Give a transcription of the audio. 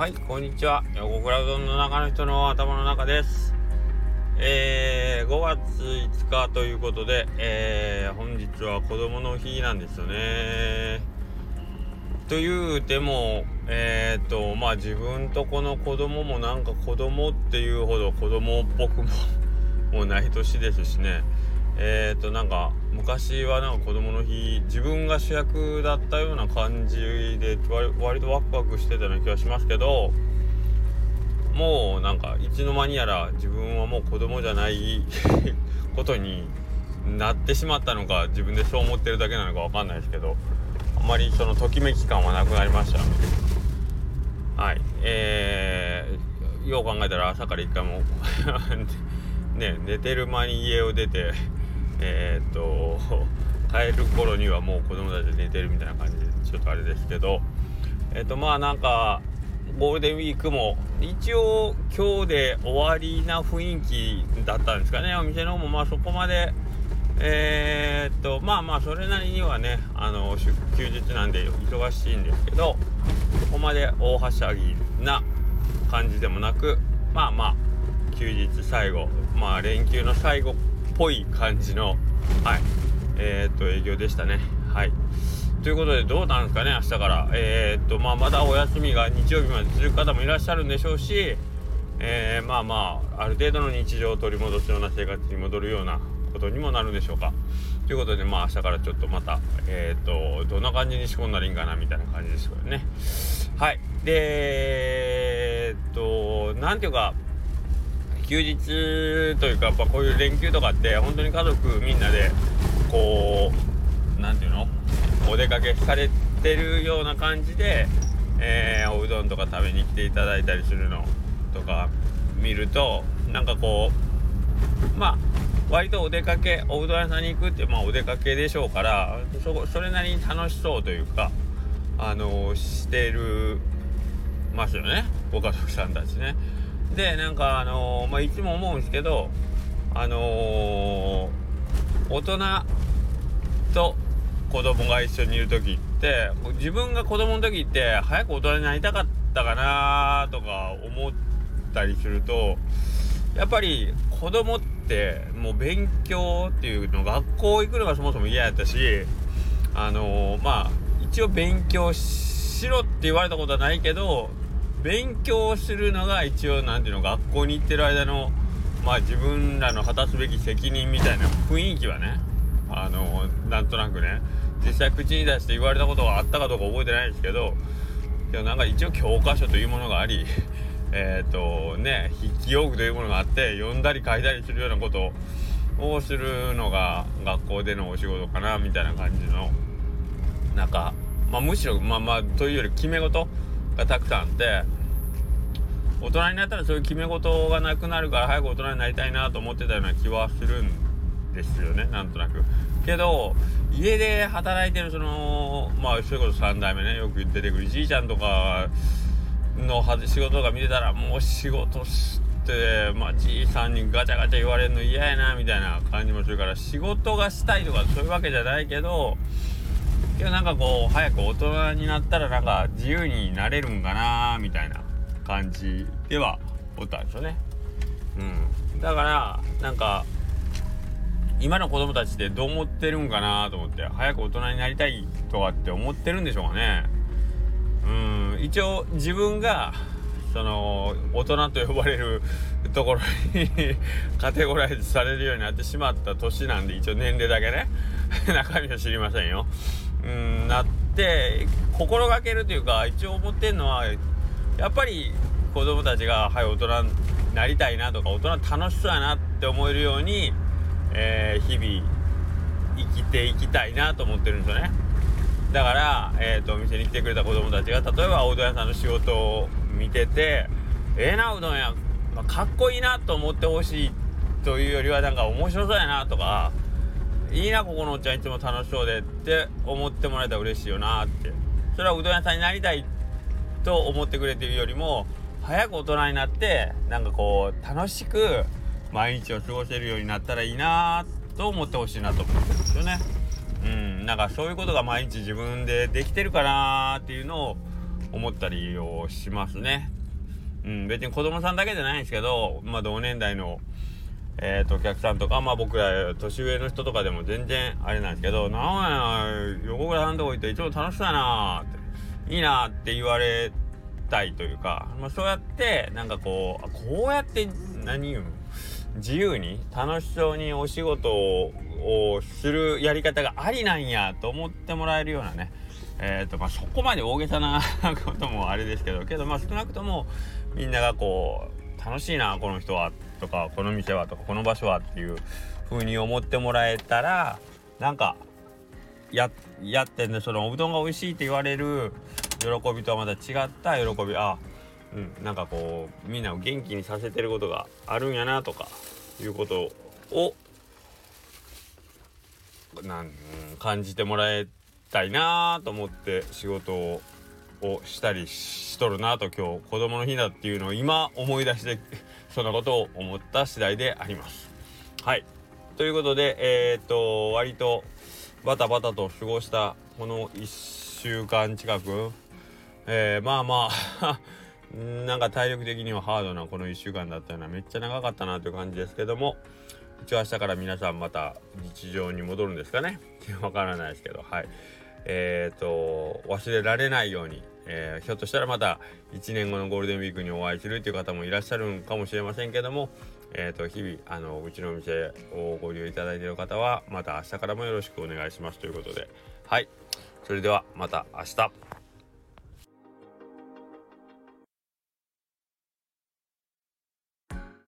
はいこんにちは。横倉丼の中の人の頭の中です。えー、5月5日ということで、えー、本日は子供の日なんですよね。というてもえー、っとまあ自分とこの子供もなんか子供っていうほど子供っぽくももうない年ですしね。えっ、となんか昔はなんか子供の日自分が主役だったような感じで割とワクワクしてたような気がしますけどもうなんかいつの間にやら自分はもう子供じゃない ことになってしまったのか自分でそう思ってるだけなのかわかんないですけどあんまりそのときめき感はなくなりました。はい。えー、よう考えたら朝から一回も ね寝てる間に家を出てえー、っ と帰る頃にはもう子供たち寝てるみたいな感じでちょっとあれですけどえー、っとまあなんかゴールデンウィークも一応今日で終わりな雰囲気だったんですかね。お店の方もまあそこまでえー、っとまあまあそれなりにはねあの休日なんで忙しいんですけどそこまで大はしゃぎな感じでもなくまあまあ休日最後まあ連休の最後ぽい感じの、はい、えー、っと、営業でしたね。はい。ということで、どうなんですかね、明日から。えー、っと、まあ、まだお休みが日曜日まで続く方もいらっしゃるんでしょうし、えー、まあまあ、ある程度の日常を取り戻すような生活に戻るようなことにもなるんでしょうか。ということで、まあ、明日からちょっとまた、えっと、どんな感じに仕込んだらいいんかな、みたいな感じですけどね。はい。で、えっと、なんていうか、休日というかやっぱこういう連休とかって本当に家族みんなでこう何て言うのお出かけされてるような感じで、えー、おうどんとか食べに来ていただいたりするのとか見るとなんかこうまあ割とお出かけおうどん屋さんに行くってまあお出かけでしょうからそれなりに楽しそうというかあの、してるますよねご家族さんたちね。でなんかあのー、まあいつも思うんですけどあのー、大人と子供が一緒にいる時って自分が子供の時って早く大人になりたかったかなとか思ったりするとやっぱり子供ってもう勉強っていうの学校行くのがそもそも嫌やったしあのー、まあ一応勉強しろって言われたことはないけど勉強するのが一応何ていうの学校に行ってる間のまあ自分らの果たすべき責任みたいな雰囲気はねあのなんとなくね実際口に出して言われたことがあったかどうか覚えてないですけどいやなんか一応教科書というものがありえっ、とね筆記用具というものがあって読んだり書いたりするようなことをするのが学校でのお仕事かなみたいな感じのなんかまあむしろまあまあというより決め事がたくさんあって大人になったらそういう決め事がなくなるから早く大人になりたいなと思ってたような気はするんですよねなんとなく。けど家で働いてるそのまあそれこそ3代目ねよく出てくるじいちゃんとかの仕事が見てたらもう仕事してまあじいさんにガチャガチャ言われるの嫌やなみたいな感じもするから仕事がしたいとかそういうわけじゃないけどけどなんかこう早く大人になったらなんか自由になれるんかなみたいな感じではおったんですよね。うん、だからなんか今の子供たちってどう思ってるんかなと思って早く大人になりたいとかって思ってるんでしょうかね。うん一応自分がその大人と呼ばれるところに カテゴライズされるようになってしまった年なんで一応年齢だけね 中身は知りませんよ。うんなって心がけるというか一応思ってんのはやっぱり子供たちがはい大人になりたいなとか大人楽しそうやなって思えるように、えー、日々生きていきたいなと思ってるんですよね。だから、えーと、お店に来てくれた子供たちが例えばおうどん屋さんの仕事を見ててええー、なうどん屋、まあ、かっこいいなと思ってほしいというよりはなんか面白そうやなとかいいなここのおっちゃんいつも楽しそうでって思ってもらえたら嬉しいよなってそれはうどん屋さんになりたいと思ってくれてるよりも早く大人になってなんかこう楽しく毎日を過ごせるようになったらいいなと思ってほしいなと思ってるんですよね。うん、なんかそういうことが毎日自分でできてるかなっていうのを思ったりをしますね。うん、別に子供さんだけじゃないんですけど、まあ、同年代の、えーと、お客さんとか、まあ、僕ら年上の人とかでも全然あれなんですけど「なんや横倉さんとこ行っていつも楽しそうやな」って「いいな」って言われたいというか、まあ、そうやってなんかこうこうやって何言うの？自由に楽しそうにお仕事をするやり方がありなんやと思ってもらえるようなねえーとまあ、そこまで大げさな こともあれですけどけどまあ少なくともみんながこう楽しいなこの人はとかこの店はとかこの場所はっていう風に思ってもらえたらなんかややってねそのおうどんが美味しいって言われる喜びとはまた違った喜びあうんなんかこうみんなを元気にさせてることがあるんやなとかいうことをなん感じてもらえたいなと思って仕事ををしたりしとるなと今日子供の日だっていうのを今思い出してそんなことを思った次第であります。はいということでえー、っと割とバタバタと過ごしたこの1週間近く、えー、まあまあ なんか体力的にはハードなこの1週間だったようなめっちゃ長かったなという感じですけども一応明日から皆さんまた日常に戻るんですかね わからないですけどはい。えっ、ー、と忘れられないように、えー、ひょっとしたらまた1年後のゴールデンウィークにお会いするという方もいらっしゃるんかもしれませんけども、えー、と日々あのうちのお店をご利用いただいている方はまた明日からもよろしくお願いしますということではいそれではまた明日。